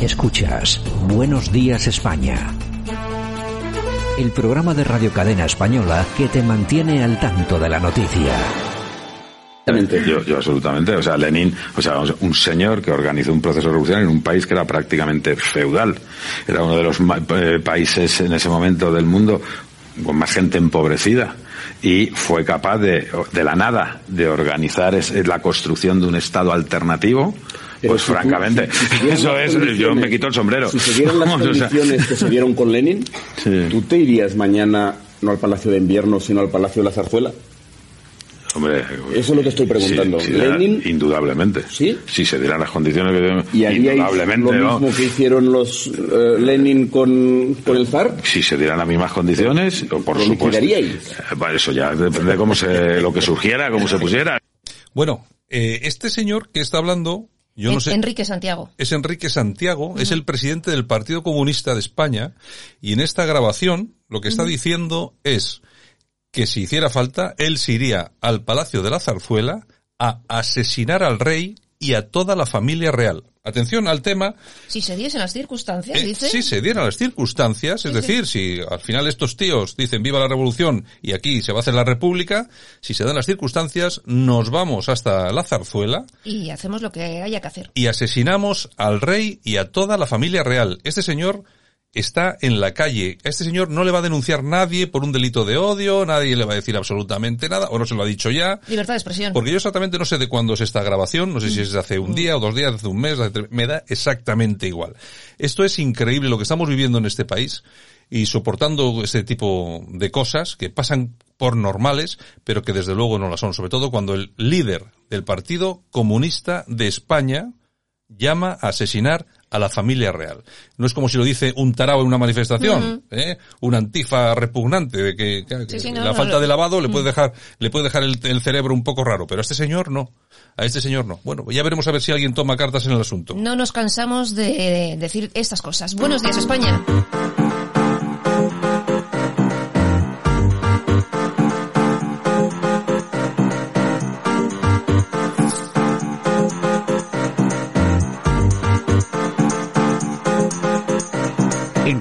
Escuchas Buenos Días España. El programa de Radio Cadena Española que te mantiene al tanto de la noticia. Yo, yo absolutamente. O sea, Lenin, o sea, un señor que organizó un proceso revolucionario en un país que era prácticamente feudal. Era uno de los eh, países en ese momento del mundo con más gente empobrecida y fue capaz de, de la nada, de organizar la construcción de un Estado alternativo pues francamente, eso es, yo me quito el sombrero. Si se dieran las condiciones que se dieron con Lenin, ¿tú te irías mañana no al Palacio de Invierno, sino al Palacio de la Zarzuela? Hombre, eso es lo que estoy preguntando. Lenin, indudablemente. Sí. Si se dieran las condiciones que ¿Y indudablemente. Lo mismo que hicieron los eh, Lenin con, con, el zar. Si se dieran las mismas condiciones, por ¿Lo supuesto. Eh, eso ya depende de cómo se, lo que surgiera, cómo se pusiera. Bueno, eh, este señor que está hablando yo no sé. Enrique Santiago. Es Enrique Santiago, es el presidente del Partido Comunista de España y en esta grabación lo que está diciendo es que si hiciera falta, él se iría al Palacio de la Zarzuela a asesinar al rey y a toda la familia real. Atención al tema. Si se diesen las circunstancias, eh, dice. Si se dieran las circunstancias, es decir, si al final estos tíos dicen viva la revolución y aquí se va a hacer la república, si se dan las circunstancias, nos vamos hasta la zarzuela. Y hacemos lo que haya que hacer. Y asesinamos al rey y a toda la familia real. Este señor está en la calle. A este señor no le va a denunciar nadie por un delito de odio, nadie le va a decir absolutamente nada, o no se lo ha dicho ya. Libertad de expresión. Porque yo exactamente no sé de cuándo es esta grabación, no sé si mm. es hace un mm. día o dos días, hace un mes, me da exactamente igual. Esto es increíble lo que estamos viviendo en este país y soportando este tipo de cosas que pasan por normales, pero que desde luego no lo son, sobre todo cuando el líder del Partido Comunista de España llama a asesinar a la familia real. No es como si lo dice un tarao en una manifestación, ¿eh? un antifa repugnante de que, la falta de lavado le puede dejar, le puede dejar el, el, cerebro un poco raro, pero a este señor no. A este señor no. Bueno, ya veremos a ver si alguien toma cartas en el asunto. No nos cansamos de decir estas cosas. Buenos días, España.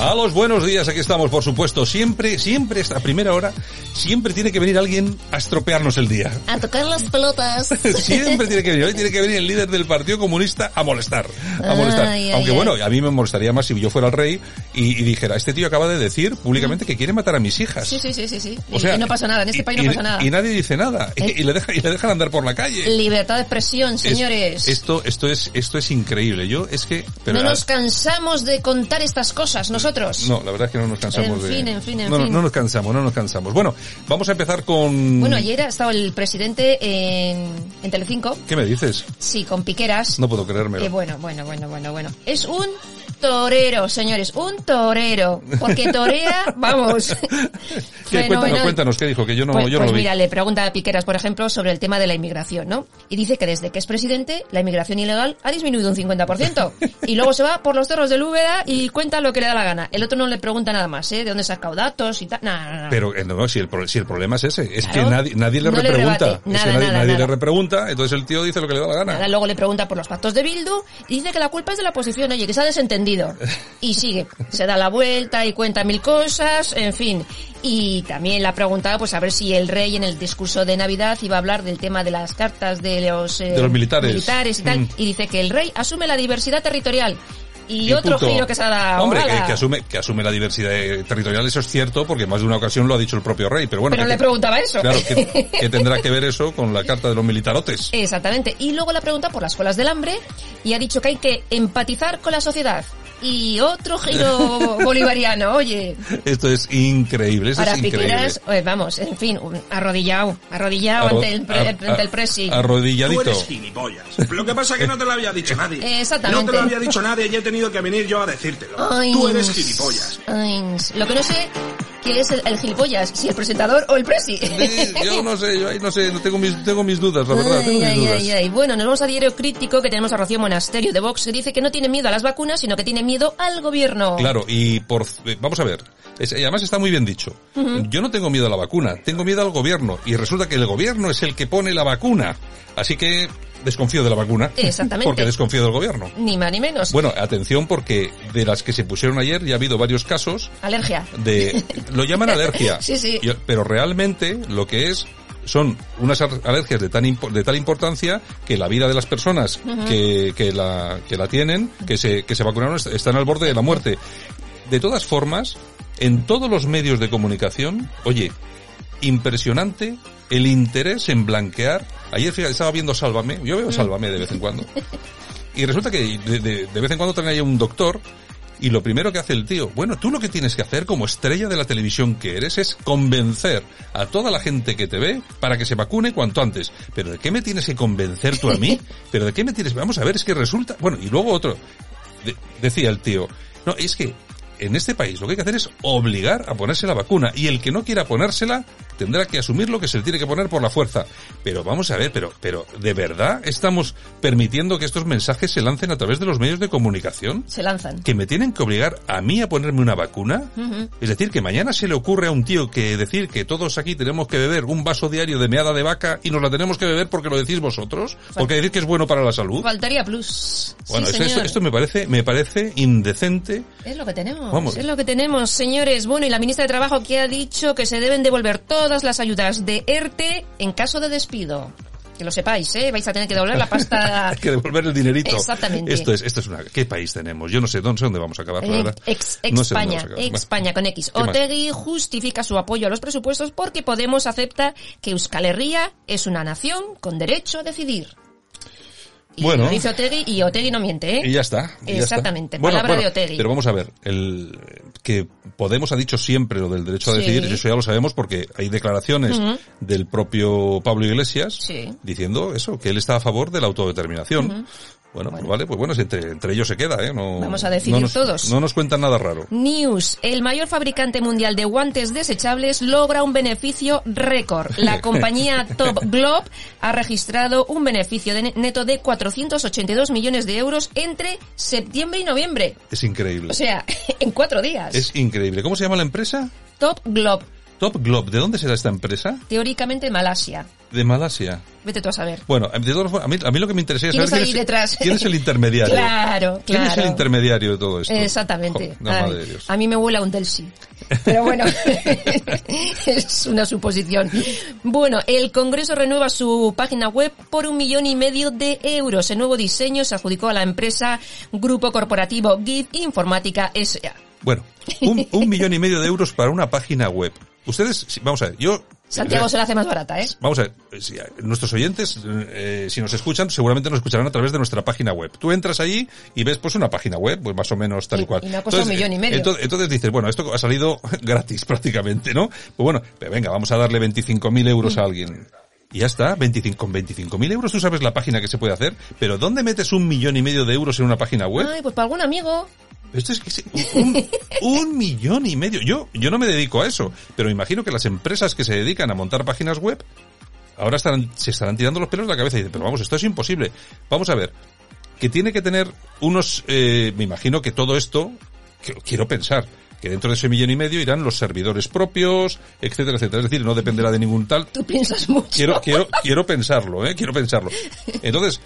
A los buenos días, aquí estamos, por supuesto. Siempre, siempre, esta primera hora, siempre tiene que venir alguien a estropearnos el día. A tocar las pelotas. siempre tiene que venir, hoy tiene que venir el líder del Partido Comunista a molestar. A molestar. Aunque bueno, a mí me molestaría más si yo fuera el rey y, dijera, este tío acaba de decir públicamente que quiere matar a mis hijas. Sí, sí, sí, sí. sí. O sea, y no pasa nada, en este país no pasa nada. Y nadie dice nada. Y, le y le dejan andar por la calle. Libertad de expresión, señores. esto, esto es, esto es increíble. Yo, es que, no nos cansamos de contar estas cosas, nosotros. No, la verdad es que no nos cansamos en fin, En fin, en no, fin. No, nos cansamos, no nos cansamos. Bueno, vamos a empezar con... Bueno, ayer ha estado el presidente en, en Telecinco. ¿Qué me dices? Sí, con Piqueras. No puedo creérmelo. Eh, bueno, bueno, bueno, bueno, bueno. Es un torero, señores, un torero, porque torea, vamos. cuéntanos, cuéntanos, ¿qué dijo? Que yo no, pues, yo no pues lo mira, le pregunta a Piqueras, por ejemplo, sobre el tema de la inmigración, ¿no? Y dice que desde que es presidente, la inmigración ilegal ha disminuido un 50%. y luego se va por los cerros de Úbeda y cuenta lo que le da la gana. El otro no le pregunta nada más, ¿eh? De dónde sacado datos y tal. Nada, Pero eh, no, si, el, si el problema es ese, es que nadie, nadie le repregunta. nadie, le repregunta, entonces el tío dice lo que le da la gana. luego le pregunta por los pactos de Bildu y dice que la culpa es de la oposición, oye, que se ha desentendido. Y sigue, se da la vuelta y cuenta mil cosas, en fin. Y también le ha preguntado pues a ver si el rey en el discurso de Navidad iba a hablar del tema de las cartas de los, eh, de los militares. militares y tal. Mm. Y dice que el rey asume la diversidad territorial y, otro giro que se ha dado. Hombre, que, asume, que asume la diversidad territorial, eso es cierto, porque más de una ocasión lo ha dicho el propio rey. Pero bueno. Pero le preguntaba eso. Claro, que, tendrá que ver eso con la carta de los militarotes. Exactamente. Y luego le pregunta por las escuelas del hambre y ha dicho que hay que empatizar con la sociedad y otro giro bolivariano, oye. Esto es increíble, eso Para es increíble. Eh, vamos, en fin, arrodillado, arrodillado Arro- ante el, pre- a- ante el presi. Tú Arrodilladito. eres gilipollas. Lo que pasa es que no te lo había dicho nadie. Exactamente. No te lo había dicho nadie y he tenido que venir yo a decírtelo. Ay, Tú eres gilipollas. ay, lo que no sé, ¿qué es el, el gilipollas? Si el presentador o el presi. Sí, yo no sé, yo ahí no sé, no tengo mis, tengo mis dudas, la verdad, tengo Ay, mis ay, dudas. ay, ay. Bueno, nos vamos a Diario Crítico, que tenemos a Rocío Monasterio de Vox, que dice que no tiene miedo a las vacunas, sino que tiene miedo al gobierno. Claro, y por, eh, vamos a ver, es- y además está muy bien dicho. Yo no tengo miedo a la vacuna, tengo miedo al gobierno, y resulta que el gobierno es el que pone la vacuna. Así que desconfío de la vacuna. Exactamente. Porque desconfío del gobierno. Ni más ni menos. Bueno, atención porque de las que se pusieron ayer ya ha habido varios casos Alergia. de lo llaman alergia Sí, sí. Y- pero realmente lo que es son unas alergias de tan de tal importancia que la vida de las personas que, que la que la tienen que se que se vacunaron est- están al borde de la muerte. De todas formas en todos los medios de comunicación oye impresionante el interés en blanquear. Ayer fíjate, estaba viendo Sálvame yo veo Sálvame de vez en cuando. Y resulta que de, de- de vez en cuando traen ahí un doctor y lo primero que hace el tío, bueno, tú lo que tienes que hacer como estrella de la televisión que eres es convencer a toda la gente que te ve para que se vacune cuanto antes. Pero ¿de qué me tienes que convencer tú a mí? ¿Pero de qué me tienes? Vamos a ver, es que resulta... Bueno, y luego otro. De- decía el tío, no, es que en este país lo que hay que hacer es obligar a ponerse la vacuna y el que no quiera ponérsela tendrá que asumir lo que se le tiene que poner por la fuerza. Pero vamos a ver, pero, pero ¿de verdad estamos permitiendo que estos mensajes se lancen a través de los medios de comunicación? Se lanzan. que me tienen que obligar a mí a ponerme una vacuna? Es decir, que mañana se le ocurre a un tío que decir que todos aquí tenemos que beber un vaso diario de meada de vaca y nos la tenemos que beber porque lo decís vosotros, porque decir que es bueno para la salud. Faltaría plus. Bueno, sí, esto, esto me parece, me parece indecente. Es lo que tenemos. Vamos. Es lo que tenemos, señores. Bueno, y la ministra de Trabajo que ha dicho que se deben devolver todas las ayudas de ERTE en caso de despido. Que lo sepáis, ¿eh? Vais a tener que devolver la pasta. Hay que devolver el dinerito. Exactamente. Esto es, esto es una, ¿qué país tenemos? Yo no sé, no sé dónde vamos a acabar, la Eh, verdad. Ex, No sé dónde España, vamos a acabar. ex Bueno. España con X. Otegui justifica su apoyo a los presupuestos porque Podemos acepta que Euskal Herria es una nación con derecho a decidir. Y Bueno. lo dice Otegui y Otegui no miente, ¿eh? Y ya está. y ya está. Exactamente, palabra de Otegi. Pero vamos a ver, el que Podemos ha dicho siempre lo del derecho a Sí. decidir, eso ya lo sabemos porque hay declaraciones del propio Pablo Iglesias Sí. diciendo eso, que él está a favor de la autodeterminación. Bueno, pues vale, pues bueno, entre, entre ellos se queda, ¿eh? No, Vamos a decidir no nos- todos. No nos cuentan nada raro. News, el mayor fabricante mundial de guantes desechables logra un beneficio récord. La compañía Top Globe ha registrado un beneficio de ne- neto de 482 millones de euros entre septiembre y noviembre. Es increíble. O sea, en cuatro días. es increíble. ¿Cómo se llama la empresa? Top Globe, Top Globe. ¿De dónde será esta empresa? teóricamente Malasia. De Malasia. Vete tú a saber. Bueno, de todas formas, a mí, a mí lo que me interesa es ¿Quién saber está ahí detrás? quién es el intermediario. Claro, ¿Quién es el claro. intermediario de todo esto? Exactamente. Jo, no, Ay, madre de Dios. a mí me huele a un Delsi. Pero bueno, es una suposición. Bueno, el Congreso renueva su página web por un millón y medio de euros. El nuevo diseño se adjudicó a la empresa Grupo Corporativo GIF Informática S.A. Bueno, un, un millón y medio de euros para una página web. Ustedes, vamos a ver, yo... Santiago se la hace más barata, ¿eh? Vamos a ver, eh, si, eh, nuestros oyentes, eh, si nos escuchan, seguramente nos escucharán a través de nuestra página web. Tú entras ahí y ves pues una página web, pues más o menos tal y, Y- cual. y me ha costado un millón y medio. Entonces, entonces dices, bueno, esto ha salido gratis prácticamente, ¿no? Pues bueno, pero venga, vamos a darle 25.000 euros a alguien. Y ya está, 25, con 25.000 euros tú sabes la página que se puede hacer, pero ¿dónde metes un millón y medio de euros en una página web? Ay, pues para algún amigo. Esto es que un, un millón y medio. Yo, yo no me dedico a eso, pero imagino que las empresas que se dedican a montar páginas web ahora estarán, se estarán tirando los pelos de la cabeza y dicen, pero vamos, esto es imposible. Vamos a ver, que tiene que tener unos, eh, me imagino que todo esto, que, quiero pensar, que dentro de ese millón y medio irán los servidores propios, etcétera, etcétera. Es decir, no dependerá de ningún tal. Tú piensas mucho. Quiero, quiero, quiero pensarlo, eh, quiero pensarlo. Entonces,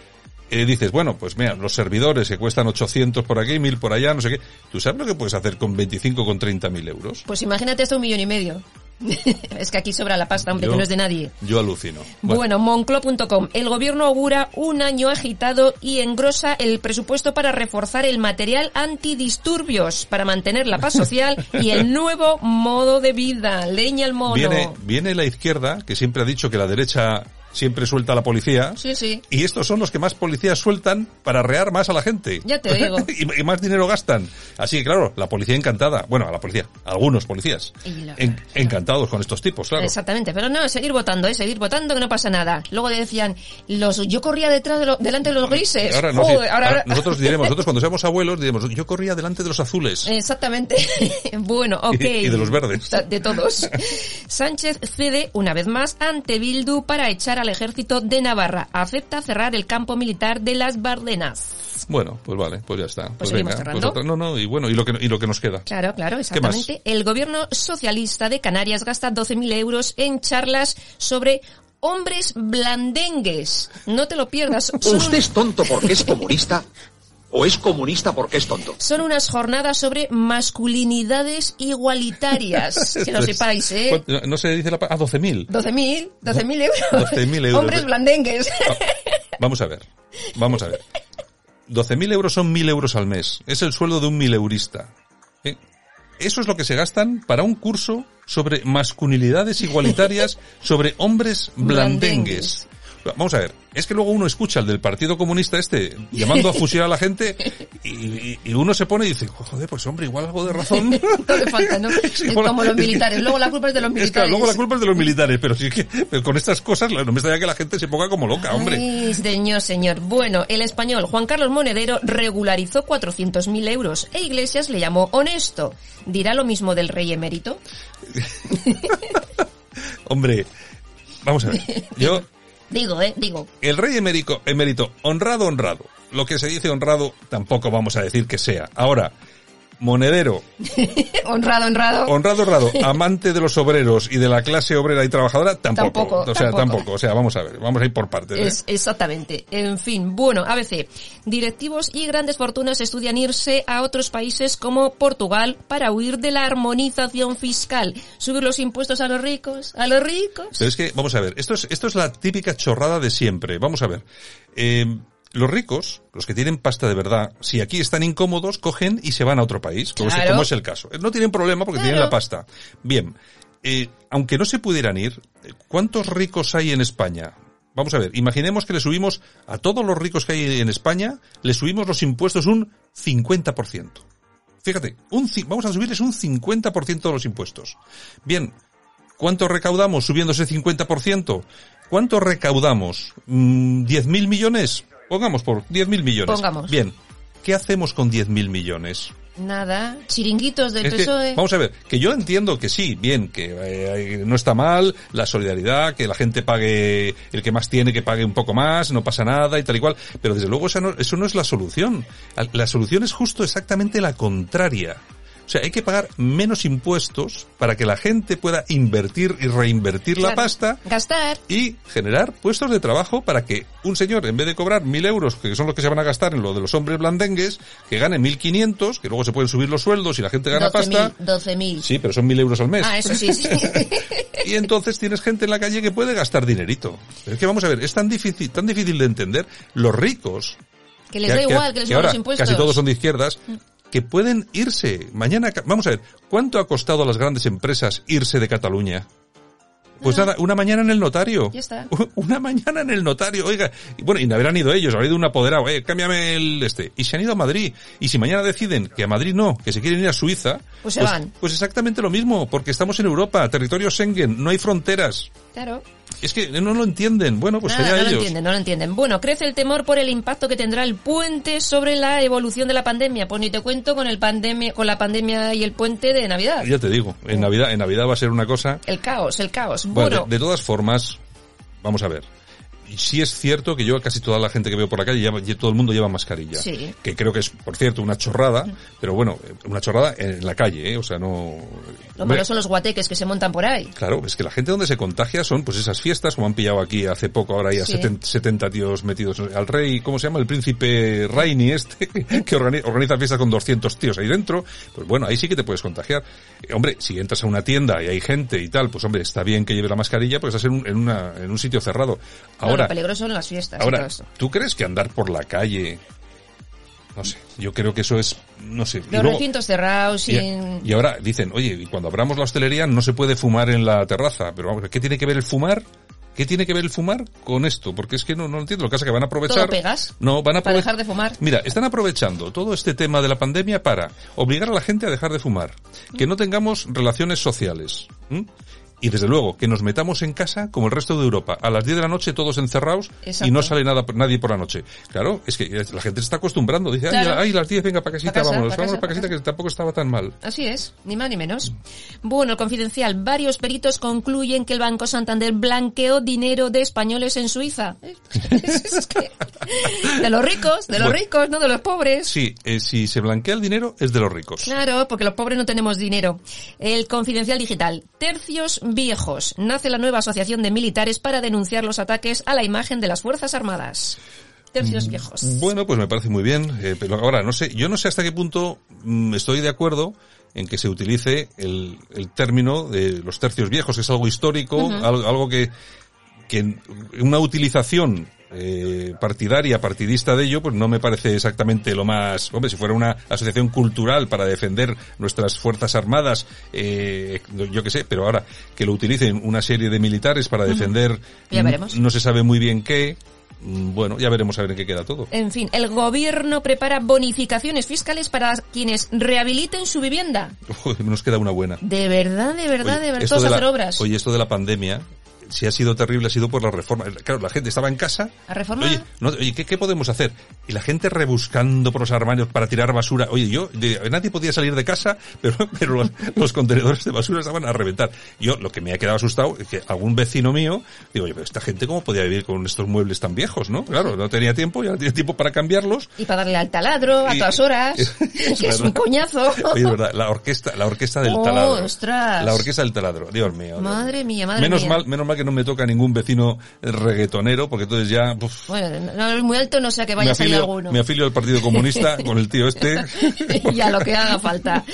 eh, dices, bueno, pues mira, los servidores que cuestan 800 por aquí, 1000 por allá, no sé qué. ¿Tú sabes lo que puedes hacer con 25, con 30 mil euros? Pues imagínate hasta un millón y medio. es que aquí sobra la pasta, hombre, Yo- que no es de nadie. Yo alucino. Bueno, monclo.com. El gobierno augura un año agitado y engrosa el presupuesto para reforzar el material antidisturbios, para mantener la paz social y el nuevo modo de vida. Leña al mono. Viene, viene la izquierda, que siempre ha dicho que la derecha siempre suelta la policía. Sí, sí. Y estos son los que más policías sueltan para rear más a la gente. Ya te digo. y, y más dinero gastan. Así que claro, la policía encantada. Bueno, a la policía, algunos policías. Encantados con estos tipos, claro. Exactamente, pero no, seguir votando, ¿eh? seguir votando que no pasa nada. Luego decían, los, yo corría detrás de lo- delante de los grises. Ahora, no, Joder, sí. ahora- Ahora nosotros diremos, nosotros cuando seamos abuelos diremos, yo corría delante de los azules. Exactamente. bueno, ok. Y- y de los verdes. De todos. Sánchez cede una vez más ante Bildu para echar al ejército de Navarra. Acepta cerrar el campo militar de las Bardenas. Bueno, pues vale, pues ya está. Pues, seguimos venga, cerrando. pues otra- no, no, y bueno, y lo que, y lo que nos queda. Claro, claro, exactamente. El gobierno socialista de Canarias gasta 12.000 euros en charlas sobre hombres blandengues. No te lo pierdas. Son, ¿Usted es tonto porque es comunista? ¿O es comunista porque es tonto? son unas jornadas sobre masculinidades igualitarias. Que es- sepáis, ¿eh? ¿cuánto- No se dice la... Ah, 12.000. 12.000, 12.000 euros. 12.000 euros. Hombres blandengues. Vamos a ver, vamos a ver. 12.000 euros son 1.000 euros al mes. Es el sueldo de un mileurista. ¿Eh? Eso es lo que se gastan para un curso sobre masculinidades igualitarias sobre hombres blandengues. Vamos a ver, es que luego uno escucha al del Partido Comunista este llamando a fusilar a la gente y, y- y uno se pone y dice, joder, pues hombre, igual algo de razón. No le falta, ¿no? Es igual- como los militares. Luego la culpa es de los militares. luego la culpa es de los militares, pero sí que pero con estas cosas no me extraña que la gente se ponga como loca, hombre. Ay, señor, señor. Bueno, el español Juan Carlos Monedero regularizó 400.000 euros e Iglesias le llamó honesto. ¿Dirá lo mismo del rey emérito? Hombre, vamos a ver. Yo, Digo, eh, digo. el rey emérico, emérito, honrado, honrado. Lo que se dice honrado, tampoco vamos a decir que sea. Ahora, monedero, honrado, honrado. honrado, honrado, amante de los obreros y de la clase obrera y trabajadora, tampoco. Tampoco, o sea, tampoco. tampoco. O sea, vamos a ver, vamos a ir por partes. ¿eh? Es, exactamente. En fin, bueno, ABC. Directivos y grandes fortunas estudian irse a otros países como Portugal para huir de la armonización fiscal. Subir los impuestos a los ricos, a los ricos. Pero es que, vamos a ver, esto es, esto es la típica chorrada de siempre. Vamos a ver. Eh, los ricos, los que tienen pasta de verdad, si aquí están incómodos, cogen y se van a otro país, como, es, Claro. como es el caso. No tienen problema porque tienen la pasta. Bien, eh, aunque no se pudieran ir, ¿cuántos ricos hay en España? Vamos a ver, imaginemos que le subimos a todos los ricos que hay en España, le subimos los impuestos un 50%. Fíjate, un, vamos a subirles un 50% de los impuestos. Bien, ¿Cuánto recaudamos subiendo ese 50%? ¿Cuánto recaudamos? Mm, ¿10.000 millones? Pongamos por 10.000 millones. Pongamos. Bien. ¿Qué hacemos con 10.000 millones? Nada. Chiringuitos del Es que, PSOE. vamos a ver, que yo entiendo que sí, bien, que eh, no está mal la solidaridad, que la gente pague, el que más tiene que pague un poco más, no pasa nada y tal y cual, pero desde luego no- eso no es la solución. La solución es justo exactamente la contraria. O sea, hay que pagar menos impuestos para que la gente pueda invertir y reinvertir la pasta Gastar. y generar puestos de trabajo para que un señor, en vez de cobrar mil euros, que son los que se van a gastar en lo de los hombres blandengues, que gane mil quinientos, que luego se pueden subir los sueldos y la gente gana 12.000. pasta. 12.000. Sí, pero son mil euros al mes. Ah, eso sí, sí. Y entonces tienes gente en la calle que puede gastar dinerito. Pero es que vamos a ver, es tan difícil, tan difícil de entender. Los ricos, que les da igual que les ahora los impuestos. casi todos son de izquierdas, que pueden irse. Mañana, vamos a ver, ¿cuánto ha costado a las grandes empresas irse de Cataluña? Pues nada, una mañana en el notario. Ya está. Una mañana en el notario, oiga. Y bueno, y no habrán ido ellos, habrá ido un apoderado, eh, cámbiame el este. Y se han ido a Madrid. Y si mañana deciden que a Madrid no, que se quieren ir a Suiza, Pues se van. Pues exactamente lo mismo, porque estamos en Europa, territorio Schengen, no hay fronteras. Claro. Es que no lo entienden. Bueno, pues Nada, allá no lo entienden, no lo entienden. Bueno, crece el temor por el impacto que tendrá el puente sobre la evolución de la pandemia. Pues ni te cuento con el pandemia, con la pandemia y el puente de Navidad. Ya te digo, en Navidad, en Navidad va a ser una cosa. El caos, el caos. Bueno, Bueno, de, de todas formas, vamos a ver. Y sí es cierto que yo a casi toda la gente que veo por la calle, lleva- lle- todo el mundo lleva mascarilla. Sí. Que creo que es, por cierto, una chorrada, pero bueno, una chorrada en la calle, ¿eh? O sea, no... lo malo son los guateques que se montan por ahí. Claro, es que la gente donde se contagia son pues esas fiestas, como han pillado aquí hace poco, ahora hay a Sí. 70, 70 tíos metidos al rey, ¿cómo se llama? El príncipe Raini este, que organi- organiza fiestas con 200 tíos ahí dentro, pues bueno, ahí sí que te puedes contagiar. Eh, hombre, si entras a una tienda y hay gente y tal, pues hombre, está bien que lleve la mascarilla, pues estás en un, en una, en un sitio cerrado. Ahora, lo peligroso son las fiestas y ahora, todo eso. ¿tú crees que andar por la calle, no sé, yo creo que eso es, no sé. y Los recintos cerrados, y, sin... y ahora dicen, oye, y cuando abramos la hostelería no se puede fumar en la terraza. Pero vamos, ¿qué tiene que ver el fumar ¿Qué tiene que ver el fumar con esto? Porque es que no, no entiendo. Lo que pasa es que van a aprovechar... ¿Todo pegas? No, van a Para dejar de fumar. Mira, están aprovechando todo este tema de la pandemia para obligar a la gente a dejar de fumar, que no tengamos relaciones sociales. ¿m? Y desde luego, que nos metamos en casa como el resto de Europa. A las 10 de la noche todos encerrados y no sale nada, nadie por la noche. Claro, es que la gente se está acostumbrando. Dice, Claro. ay, ay, las 10, venga, para casita, Pa' casa, vámonos. pa' vámonos para pa' casita, que tampoco estaba tan mal. Así es, ni más ni menos. Bueno, el confidencial. Varios peritos concluyen que el Banco Santander blanqueó dinero de españoles en Suiza. Es que- de los ricos, de los Bueno. ricos, no de los pobres. Sí, eh, si se blanquea el dinero es de los ricos. Claro, porque los pobres no tenemos dinero. El confidencial digital. Tercios viejos. Nace la nueva asociación de militares para denunciar los ataques a la imagen de las Fuerzas Armadas. Tercios viejos. Bueno, pues me parece muy bien, eh, pero ahora no sé, yo no sé hasta qué punto mm, estoy de acuerdo en que se utilice el, el término de los tercios viejos, que es algo histórico, algo, algo que, que una utilización eh, partidaria, partidista de ello, pues no me parece exactamente lo más, hombre, si fuera una asociación cultural para defender nuestras fuerzas armadas, eh, yo qué sé, pero ahora que lo utilicen una serie de militares para defender, Ya veremos. no se sabe muy bien qué, mm, bueno, ya veremos a ver en qué queda todo. En fin, el gobierno prepara bonificaciones fiscales para quienes rehabiliten su vivienda. Nos queda una buena. De verdad, de verdad, Oye, de verdad. Todos hacer obras. Oye, esto de la pandemia, si ha sido terrible, ha sido por la reforma. Claro, la gente estaba en casa. ¿A reforma? Oye, no, oye ¿qué, qué podemos hacer? Y la gente rebuscando por los armarios para tirar basura. Oye, yo, de- nadie podía salir de casa, pero, pero los, los contenedores de basura estaban a reventar. Yo, lo que me ha quedado asustado es que algún vecino mío, digo, oye, pero esta gente cómo podía vivir con estos muebles tan viejos, ¿no? Claro, no tenía tiempo, ya no tiene tiempo para cambiarlos. Y para darle al taladro a todas horas, que es verdad. un coñazo. Oye, verdad, la orquesta, la orquesta del Oh, taladro. ostras. La orquesta del taladro, Dios mío. Madre mía, madre menos mía. mal, menos mal que no me toca ningún vecino reggaetonero, porque entonces ya, uf, Bueno, no es muy alto, no sé que vaya a salir alguno. me afilio al Partido Comunista con el tío este. y a lo que haga falta.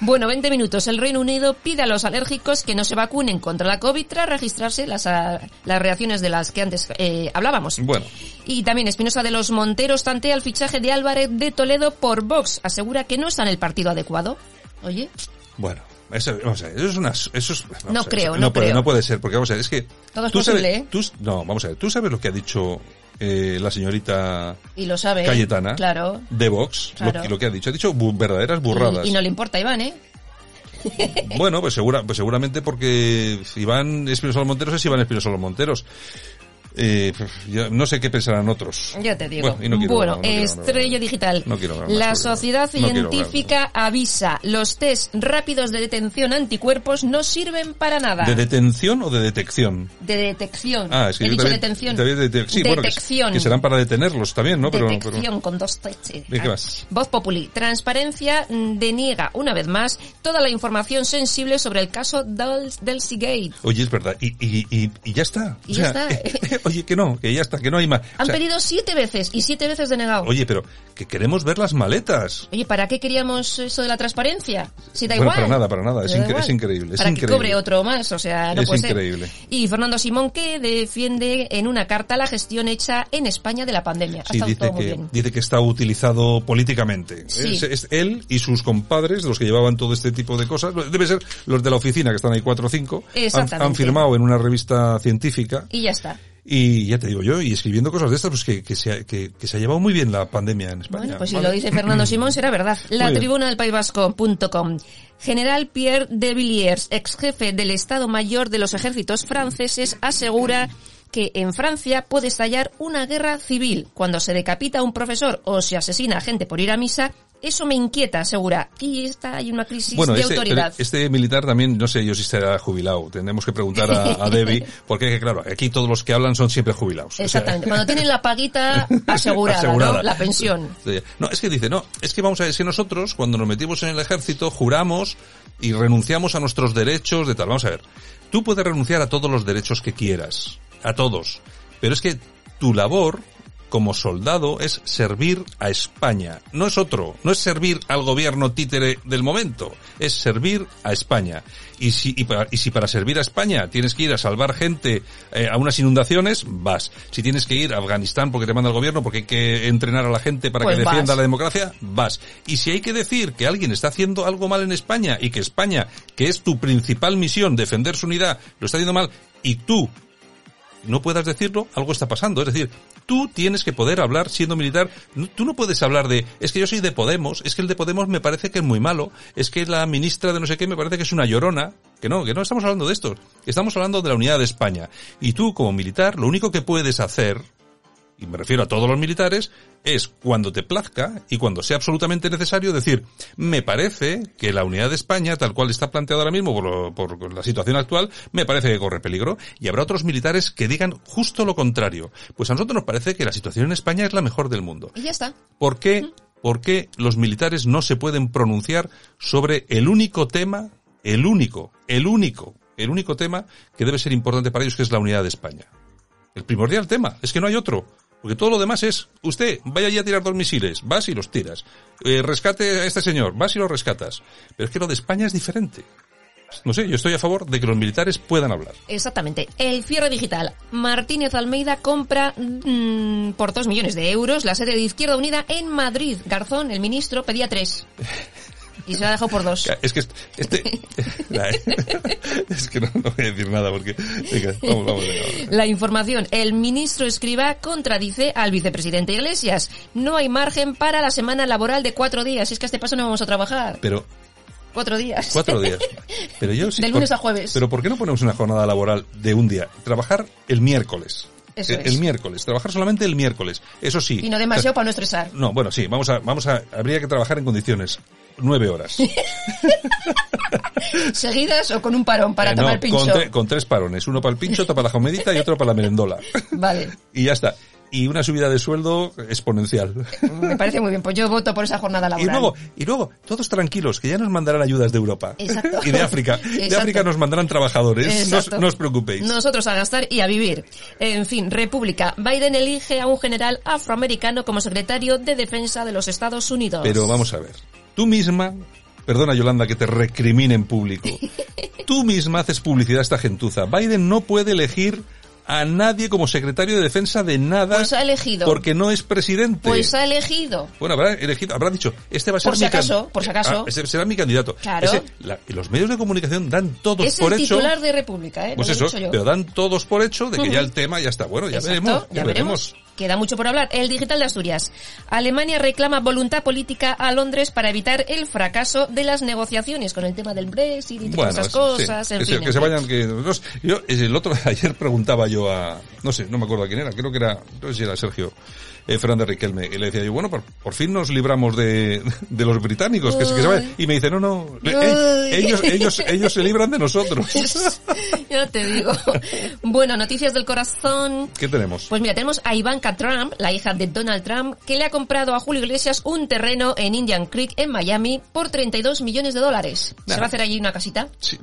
Bueno, 20 minutos. El Reino Unido pide a los alérgicos que no se vacunen contra la COVID tras registrarse las, ah, las reacciones de las que antes eh, hablábamos. Bueno. Y también Espinosa de los Monteros tantea el fichaje de Álvarez de Toledo por Vox. Asegura que no está en el partido adecuado. Oye, Bueno, eso, vamos a ver, eso es una, eso es, No ver, creo, no puede, creo. no puede ser, porque vamos a ver, es que Todo es tú posible, sabes, ¿eh? tú- no, vamos a ver, tú sabes lo que ha dicho eh, la señorita y lo sabe. Cayetana Claro. de Vox, lo Claro. que- lo, que ha dicho, ha dicho bu- verdaderas burradas. Y, y no le importa, Iván, ¿eh? Bueno, pues, segura, pues seguramente porque Iván Espinosa los Monteros es Iván Espinosa los Monteros. Eh, ya no sé qué pensarán otros. Ya te digo. Bueno, y no quiero Bueno, hablar, no Estrella. Digital. No quiero hablar más La sociedad científica avisa, los test rápidos de detención anticuerpos no sirven para nada. ¿De detención o de detección? De detección. Ah, es que He yo dicho también- detención. también dete- sí, bueno, que- detección. que, serán para detenerlos también, ¿no? Pero, Detección pero- con dos T. sí. ¿De qué más? Voz Populi. Transparencia mm, deniega una vez más toda la información sensible sobre el caso del, del Seagate. Oye, es verdad. Y, y, y, y ya está. Y ya está. oye, que no, que ya está, que no hay más. O Han sea, pedido siete veces y siete veces denegado. Oye, pero que queremos ver las maletas. Oye, ¿para qué queríamos eso de la transparencia? Si da Bueno, igual. para nada, para nada. Es incre- increíble, es para increíble. que cobre otro más, o sea, no Es puede ser. increíble. Y Fernando Simón que defiende en una carta la gestión hecha en España de la pandemia. Sí, dice todo muy que, bien. dice que está utilizado políticamente. Sí. Es, es él y sus compadres, los que llevaban todo este tipo de cosas, debe ser los de la oficina, que están ahí cuatro o cinco, han, han firmado en una revista científica Y ya está. Y ya te digo yo, y escribiendo cosas de estas, pues que, que, se, ha, que, que se ha llevado muy bien la pandemia en España. Bueno, pues si lo dice Fernando Simón será verdad. La tribuna del País Vasco.com. General Pierre de Villiers, ex jefe del Estado Mayor de los ejércitos franceses, asegura que en Francia puede estallar una guerra civil cuando se decapita a un profesor o se asesina a gente por ir a misa. Eso me inquieta, asegura. Y está hay una crisis Bueno, de este, autoridad. este militar también, no sé yo si estará jubilado. Tenemos que preguntar a, a Debbie, porque claro, aquí todos los que hablan son siempre jubilados. O sea, Exactamente. Cuando tienen la paguita asegurada, Asegurada. ¿no? La pensión. No, es que dice, no, es que vamos a ver, si nosotros cuando nos metimos en el ejército juramos y renunciamos a nuestros derechos de tal. Vamos a ver, tú puedes renunciar a todos los derechos que quieras, a todos, pero es que tu labor como soldado es servir a España, no es otro, no es servir al gobierno títere del momento, es servir a España. Y si, y para, y si para servir a España tienes que ir a salvar gente eh, a unas inundaciones, vas. Si tienes que ir a Afganistán porque te manda el gobierno, porque hay que entrenar a la gente para Pues que defienda vas. la democracia, vas. Y si hay que decir que alguien está haciendo algo mal en España y que España, que es tu principal misión, defender su unidad, lo está haciendo mal, y tú no puedas decirlo, algo está pasando. Es decir, tú tienes que poder hablar siendo militar. Tú no puedes hablar de, es que yo soy de Podemos, es que el de Podemos me parece que es muy malo, es que la ministra de no sé qué me parece que es una llorona. Que no, que no estamos hablando de esto. Estamos hablando de la unidad de España. Y tú, como militar, lo único que puedes hacer, y me refiero a todos los militares, es cuando te plazca y cuando sea absolutamente necesario decir, me parece que la unidad de España, tal cual está planteada ahora mismo por, por, la situación actual, me parece que corre peligro. Y habrá otros militares que digan justo lo contrario. Pues a nosotros nos parece que la situación en España es la mejor del mundo. Y ya está. ¿Por qué, ¿por qué los militares no se pueden pronunciar sobre el único tema, el único, el único, el único tema que debe ser importante para ellos, que es la unidad de España? El primordial tema, es que no hay otro. Porque todo lo demás es, usted, vaya allí a tirar dos misiles, vas y los tiras. Eh, rescate a este señor, vas y lo rescatas. Pero es que lo de España es diferente. No sé, yo estoy a favor de que los militares puedan hablar. Exactamente. El cierre digital. Martínez Almeida compra mm, por dos millones de euros la sede de Izquierda Unida en Madrid. Garzón, el ministro, pedía tres. Y se lo ha dejado por dos. Es que este... es que no, voy a decir nada porque... vamos, vamos, La información. El ministro Escriba contradice al vicepresidente Iglesias. No hay margen para la semana laboral de cuatro días. Es que a este paso no vamos a trabajar. Pero Cuatro días. Cuatro días. Pero yo sí, lunes a jueves. Pero ¿por qué no ponemos una jornada laboral de un día? Trabajar el miércoles. Eso el, el, miércoles, trabajar solamente el miércoles. Eso sí. Y no demasiado para no estresar. No, bueno, sí, vamos a, vamos a, habría que trabajar en condiciones nueve horas. ¿Seguidas o con un parón para eh, tomar pincho? Con, tres parones. Uno para el pincho, otro para la comedita y otro para la merendola. Vale. Y ya está. Y una subida de sueldo exponencial. Me parece muy bien. Pues yo voto por esa jornada laboral. Y luego, y luego todos tranquilos, que ya nos mandarán ayudas de Europa. Exacto. Y de África. De África nos mandarán trabajadores. No, os preocupéis. Nosotros a gastar y a vivir. En fin, República. Biden elige a un general afroamericano como secretario de Defensa de los Estados Unidos. Pero vamos a ver. Tú misma, perdona Yolanda que te recrimine en público, tú misma haces publicidad a esta gentuza. Biden no puede elegir a nadie como secretario de defensa de nada. Pues ha elegido. Porque no es presidente. Pues ha elegido. Bueno, habrá elegido, habrá dicho, este va a ser por si acaso, por si acaso. Ah, será mi candidato. Claro. y los medios de comunicación dan todos es por el hecho. titular de República, ¿eh? Pues eso, pero dan todos por hecho de que ya el tema ya está. Bueno, ya veremos. Ya, veremos. Queda mucho por hablar. El digital de Asturias. Alemania reclama voluntad política a Londres para evitar el fracaso de las negociaciones con el tema del Brexit y todas esas cosas. En fin, que se vayan, que yo el otro ayer preguntaba yo a no sé, no me acuerdo a quién era, creo que era, no sé si era Sergio eh, Fernández Riquelme, y le decía yo, bueno, por, por fin nos libramos de, de los británicos, que, que se vayan. Y me dice, no, no, eh, ellos, ellos, ellos se libran de nosotros. ya te digo. Bueno, noticias del corazón. ¿Qué tenemos? Pues mira, tenemos a Ivanka Trump, la hija de Donald Trump, que le ha comprado a Julio Iglesias un terreno en Indian Creek, en Miami, por 32 millones de dólares. ¿Se va a hacer allí una casita? Sí,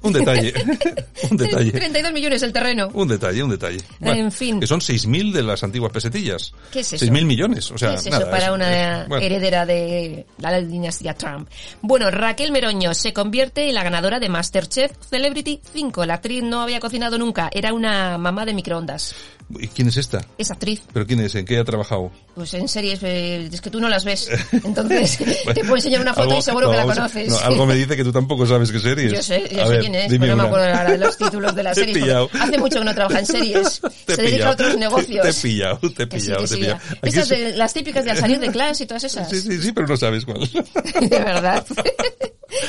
un detalle. un detalle. 32 millones el terreno. Un detalle, un detalle. en fin. Que son 6.000 de las antiguas pesetillas. ¿Qué es eso? 6.000 millones. O sea, ¿Qué es eso para una heredera de la dinastía Trump? Bueno, Raquel Meroño se convierte en la ganadora de Masterchef Celebrity 5. La actriz no había cocinado nunca, era una mamá de microondas. ¿Y quién es esta? Es actriz. ¿Pero quién es? ¿En qué ha trabajado? Pues en series, eh, es que tú no las ves. Entonces, te puedo enseñar una foto y seguro que la conoces. algo me dice que tú tampoco sabes qué series. Yo sé, yo sé quién es, pero no me acuerdo ahora de los títulos de la serie. Hace mucho que no trabaja en series. Se dedica a otros negocios. Te he pillado, te he pillado, te he pillado. Esas de, las típicas de al salir de clase y todas esas. Sí, sí, sí, pero no sabes cuál. de verdad.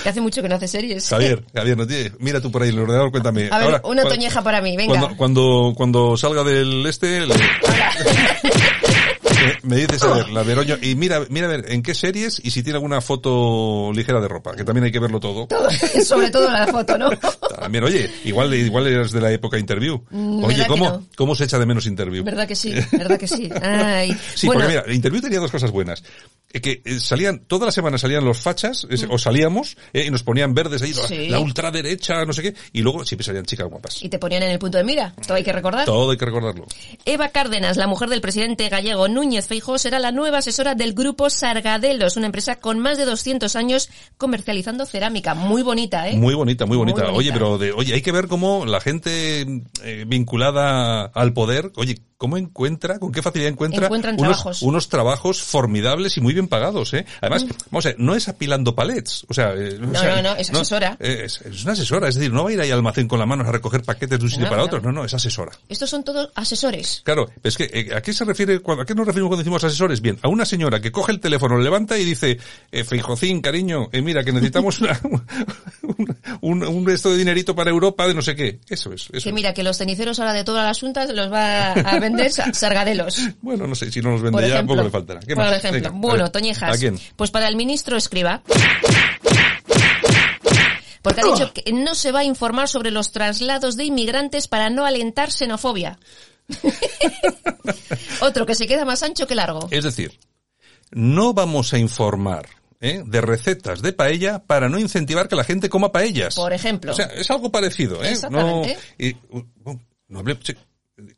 Que hace mucho que no hace series. Javier, Javier, no tiene, mira tú por ahí el ordenador, cuéntame. A ver, Ahora, una toñeja para mí, venga. Cuando, cuando, cuando salga del este... Le... me dices, a ver, la Veroño, y mira, mira a ver, en qué series y si tiene alguna foto ligera de ropa, que también hay que verlo todo. sobre todo la foto, ¿no? También, oye, igual, igual eres de la época interview. Mm, oye, ¿cómo, ¿cómo se echa de menos interview? ¿Verdad que sí? ¿Verdad que sí? Ay. Sí, bueno. porque mira, interview tenía dos cosas buenas. Que salían, toda la semana salían los fachas, o salíamos, eh, y nos ponían verdes ahí, Sí. la ultraderecha, no sé qué, y luego siempre salían chicas guapas. Y te ponían en el punto de mira, todo hay que recordar. Todo hay que recordarlo. Eva Cárdenas, la mujer del presidente gallego Núñez Feijóo, será la nueva asesora del grupo Sargadelos, una empresa con más de 200 años comercializando cerámica. Muy bonita, ¿eh? Muy bonita, muy bonita. Muy bonita. Oye, pero de, oye, hay que ver cómo la gente eh, vinculada al poder, oye, cómo encuentra, con qué facilidad encuentra unos, trabajos. unos trabajos formidables y muy bien pagados, ¿eh? Además, vamos a ver, no es apilando palets, o sea, eh, o No, sea, no, no, es asesora. eh, es, es una asesora, es decir, no va a ir ahí al almacén con la mano a recoger paquetes de un sitio No, para no. otro, no, no, es asesora. Estos son todos asesores. Claro, es que ¿a qué se refiere cuando, a qué nos referimos cuando decimos asesores? Bien, a una señora que coge el teléfono, levanta y dice, eh, Feijocín, cariño, eh, mira que necesitamos una, un, un, un esto de dinerito para Europa de no sé qué. Eso es, eso. Que mira, que los ceniceros ahora de todas las juntas los va a vender sa- sargadelos. Bueno, no sé, si no nos vende Por ya, ejemplo, poco le faltará. ¿Qué por más? ejemplo. Venga, bueno, Toñejas. ¿A quién? Pues para el ministro Escriba. Porque ha dicho que no se va a informar sobre los traslados de inmigrantes para no alentar xenofobia. Otro que se queda más ancho que largo. Es decir, no vamos a informar ¿eh? de recetas de paella para no incentivar que la gente coma paellas. Por ejemplo. O sea, es algo parecido, ¿eh? Exactamente. No, y, uh, no hable-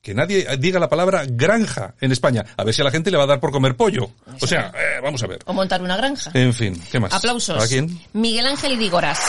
que nadie diga la palabra granja en España. A ver si a la gente le va a dar por comer pollo. O sea, eh, vamos a ver. O montar una granja. En fin, ¿qué más? Aplausos. ¿A quién? Miguel Ángel Idígoras.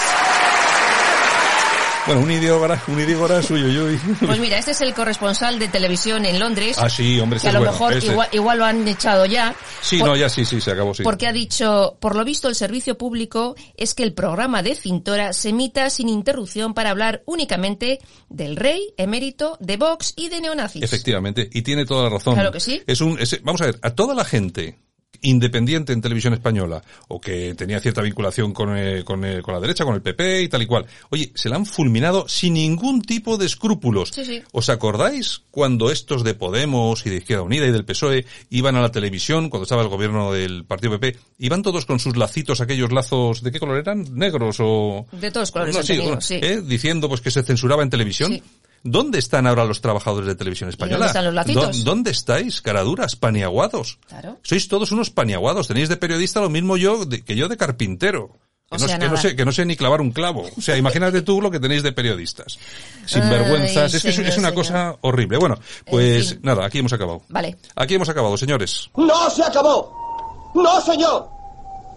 Bueno, un idígora, un idígora suyo, yo. Pues mira, este es el corresponsal de televisión en Londres. Ah, sí, hombre, que a lo bueno, mejor igual, igual lo han echado ya. Sí, Por- no, ya sí, sí, se acabó, sí. Porque ha dicho, por lo visto el servicio público es que el programa de Cintora se emita sin interrupción para hablar únicamente del rey, emérito, de Vox y de neonazis. Efectivamente, y tiene toda la razón. Claro que sí. Es un, es- vamos a ver, a toda la gente independiente en televisión española o que tenía cierta vinculación con, eh, con, eh, con la derecha, con el PP y tal y cual. Oye, se la han fulminado sin ningún tipo de escrúpulos. Sí, sí. ¿Os acordáis cuando estos de Podemos y de Izquierda Unida y del PSOE iban a la televisión, cuando estaba el gobierno del partido PP, iban todos con sus lacitos, aquellos lazos, ¿de qué color eran? ¿Negros o...? De todos colores No, sí, tenido, sí. ¿eh? Diciendo pues que se censuraba en televisión. ¿Dónde están ahora los trabajadores de televisión española? dónde están los lacitos? ¿Dó- ¿Dónde estáis, caraduras, paniaguados? Claro. Sois todos unos paniaguados. Tenéis de periodista lo mismo yo de- que yo de carpintero. Que, O no, que sé, que no sé ni clavar un clavo. O sea, imagínate tú lo que tenéis de periodistas. Sinvergüenzas. Ay, es que es- señor, es una señor. cosa horrible. Bueno, pues fin. nada, aquí hemos acabado. Vale. Aquí hemos acabado, señores. ¡No se acabó! ¡No, señor!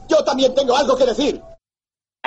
Yo también tengo algo que decir.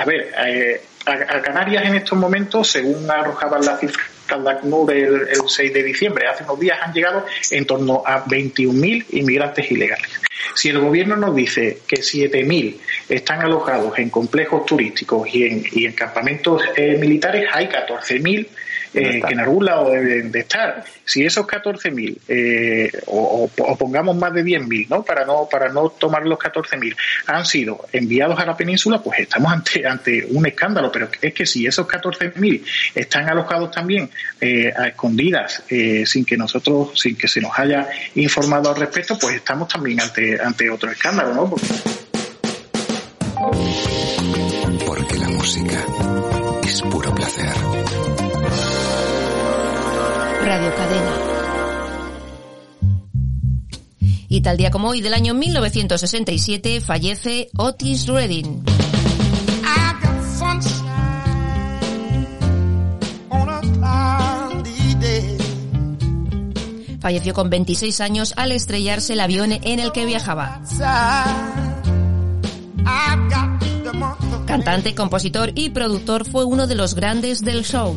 A ver, eh, a, Canarias en estos momentos, según arrojaban las cifras de ACNUR el, el 6 de diciembre, hace unos días han llegado en torno a 21.000 inmigrantes ilegales. Si el gobierno nos dice que 7.000 están alojados en complejos turísticos y en, y en campamentos eh, militares, hay 14.000 eh, que en algún lado deben de estar. Si esos 14.000 eh, o, pongamos más de 10.000, ¿no? Para no para no tomar los 14.000 han sido enviados a la península, pues estamos ante ante un escándalo. Pero es que si esos 14.000 están alojados también eh, a escondidas, eh, sin que nosotros, sin que se nos haya informado al respecto, pues estamos también ante ante otro escándalo, ¿no? Porque- Porque la música es puro placer. Radio Cadena. Y tal día como hoy del año 1967 fallece Otis Redding. Falleció con 26 años al estrellarse el avión en el que viajaba. Cantante, compositor y productor fue uno de los grandes del show.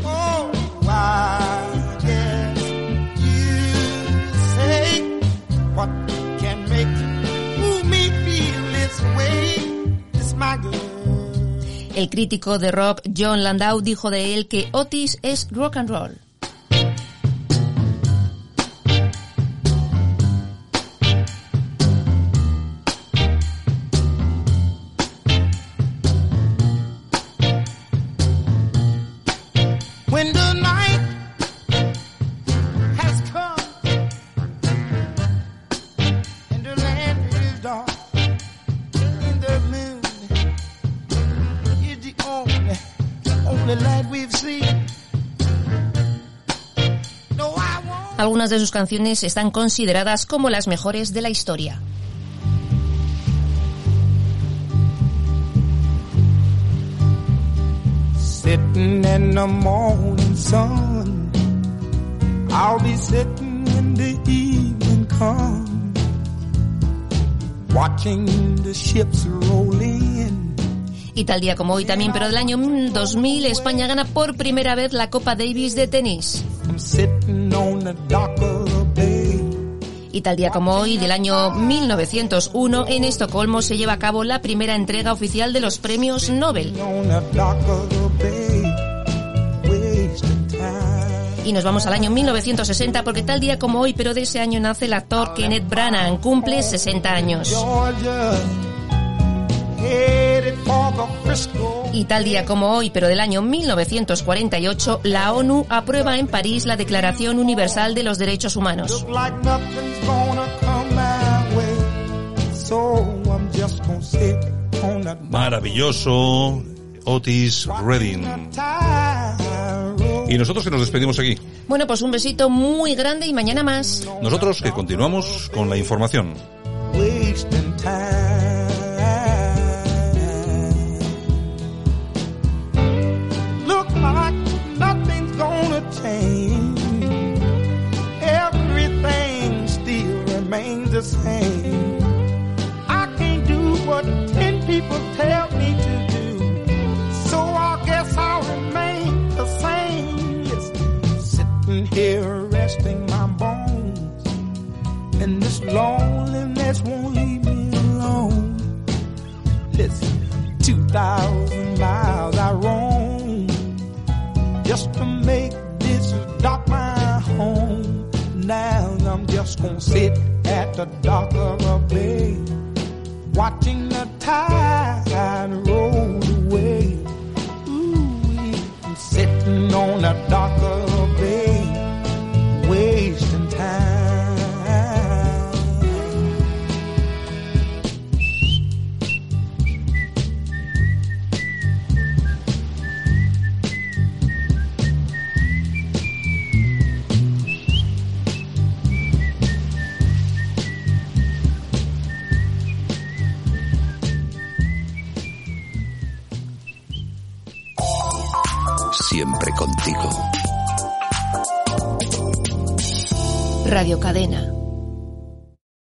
El crítico de rock John Landau dijo de él que Otis es rock and roll. Algunas de sus canciones están consideradas como las mejores de la historia. Sitting in the morning sun. I'll be sitting when the evening comes. Watching the ships roll in. Y tal día como hoy también, pero del año 2000, España gana por primera vez la Copa Davis de tenis. Y tal día como hoy, del año 1901, en Estocolmo se lleva a cabo la primera entrega oficial de los premios Nobel. Y nos vamos al año 1960 porque tal día como hoy, pero de ese año nace el actor Kenneth Branagh, cumple 60 años. Y tal día como hoy, pero del año 1948, la ONU aprueba en París la Declaración Universal de los Derechos Humanos. Maravilloso, Otis Redding. Y nosotros que nos despedimos aquí. Bueno, pues un besito muy grande y mañana más. Nosotros que continuamos con la información. Here resting my bones. And this loneliness won't leave me alone. Listen, 2,000 miles I roam just to make this dock my home. Now I'm just gonna sit at the dock of a bay,